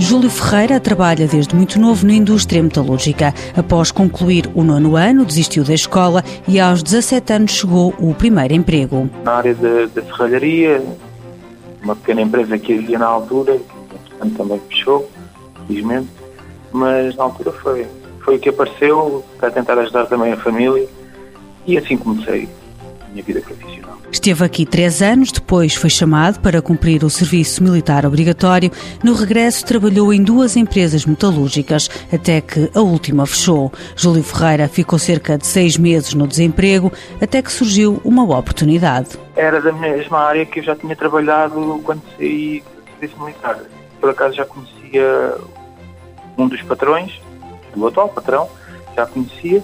Júlio Ferreira trabalha desde muito novo na indústria metalúrgica. Após concluir o nono ano, desistiu da escola e aos 17 anos chegou o primeiro emprego. Na área da, ferralharia, uma pequena empresa que havia na altura, que também fechou, felizmente, mas na altura foi, foi o que apareceu para tentar ajudar também a família e assim comecei minha vida profissional. Esteve aqui três anos, depois foi chamado para cumprir o serviço militar obrigatório. No regresso, trabalhou em duas empresas metalúrgicas, até que a última fechou. Júlio Ferreira ficou cerca de seis meses no desemprego, até que surgiu uma oportunidade. Era da mesma área que eu já tinha trabalhado quando saí do serviço militar. Por acaso já conhecia um dos patrões, do atual patrão, já conhecia,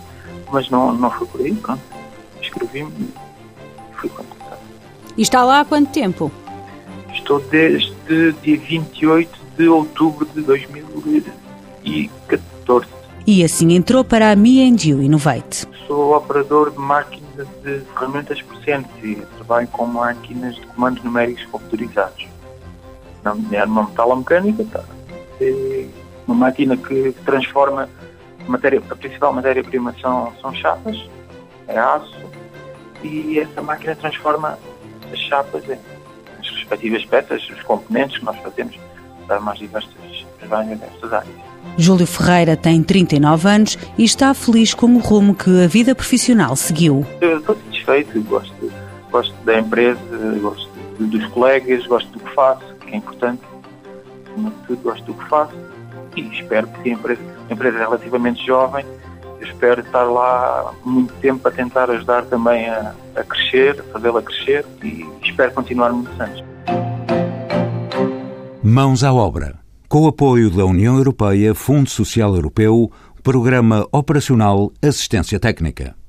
mas não, não foi por aí, pronto. Escrevi-me fui. E está lá há quanto tempo? Estou desde dia 28 de outubro de 2014. E assim entrou para a and You Innovate. Sou operador de máquinas de ferramentas por CNC. Trabalho com máquinas de comandos numéricos computarizados. Na numa metalomecânica, tá. É uma máquina que transforma matéria, a principal matéria-prima são, são chapas, é aço, e essa máquina transforma as chapas em as respectivas peças, os componentes que nós fazemos para mais diversas várias destas áreas. Júlio Ferreira tem 39 anos e está feliz com o rumo que a vida profissional seguiu. Eu estou satisfeito, gosto, gosto da empresa, gosto dos colegas, gosto do que faço, que é importante, acima de tudo, gosto do que faço e espero que a empresa, a empresa é relativamente jovem, espero estar lá muito tempo a tentar ajudar também a, a crescer, fazê-la crescer e espero continuar muitos anos. Mãos à obra. Com o apoio da União Europeia, Fundo Social Europeu, Programa Operacional Assistência Técnica.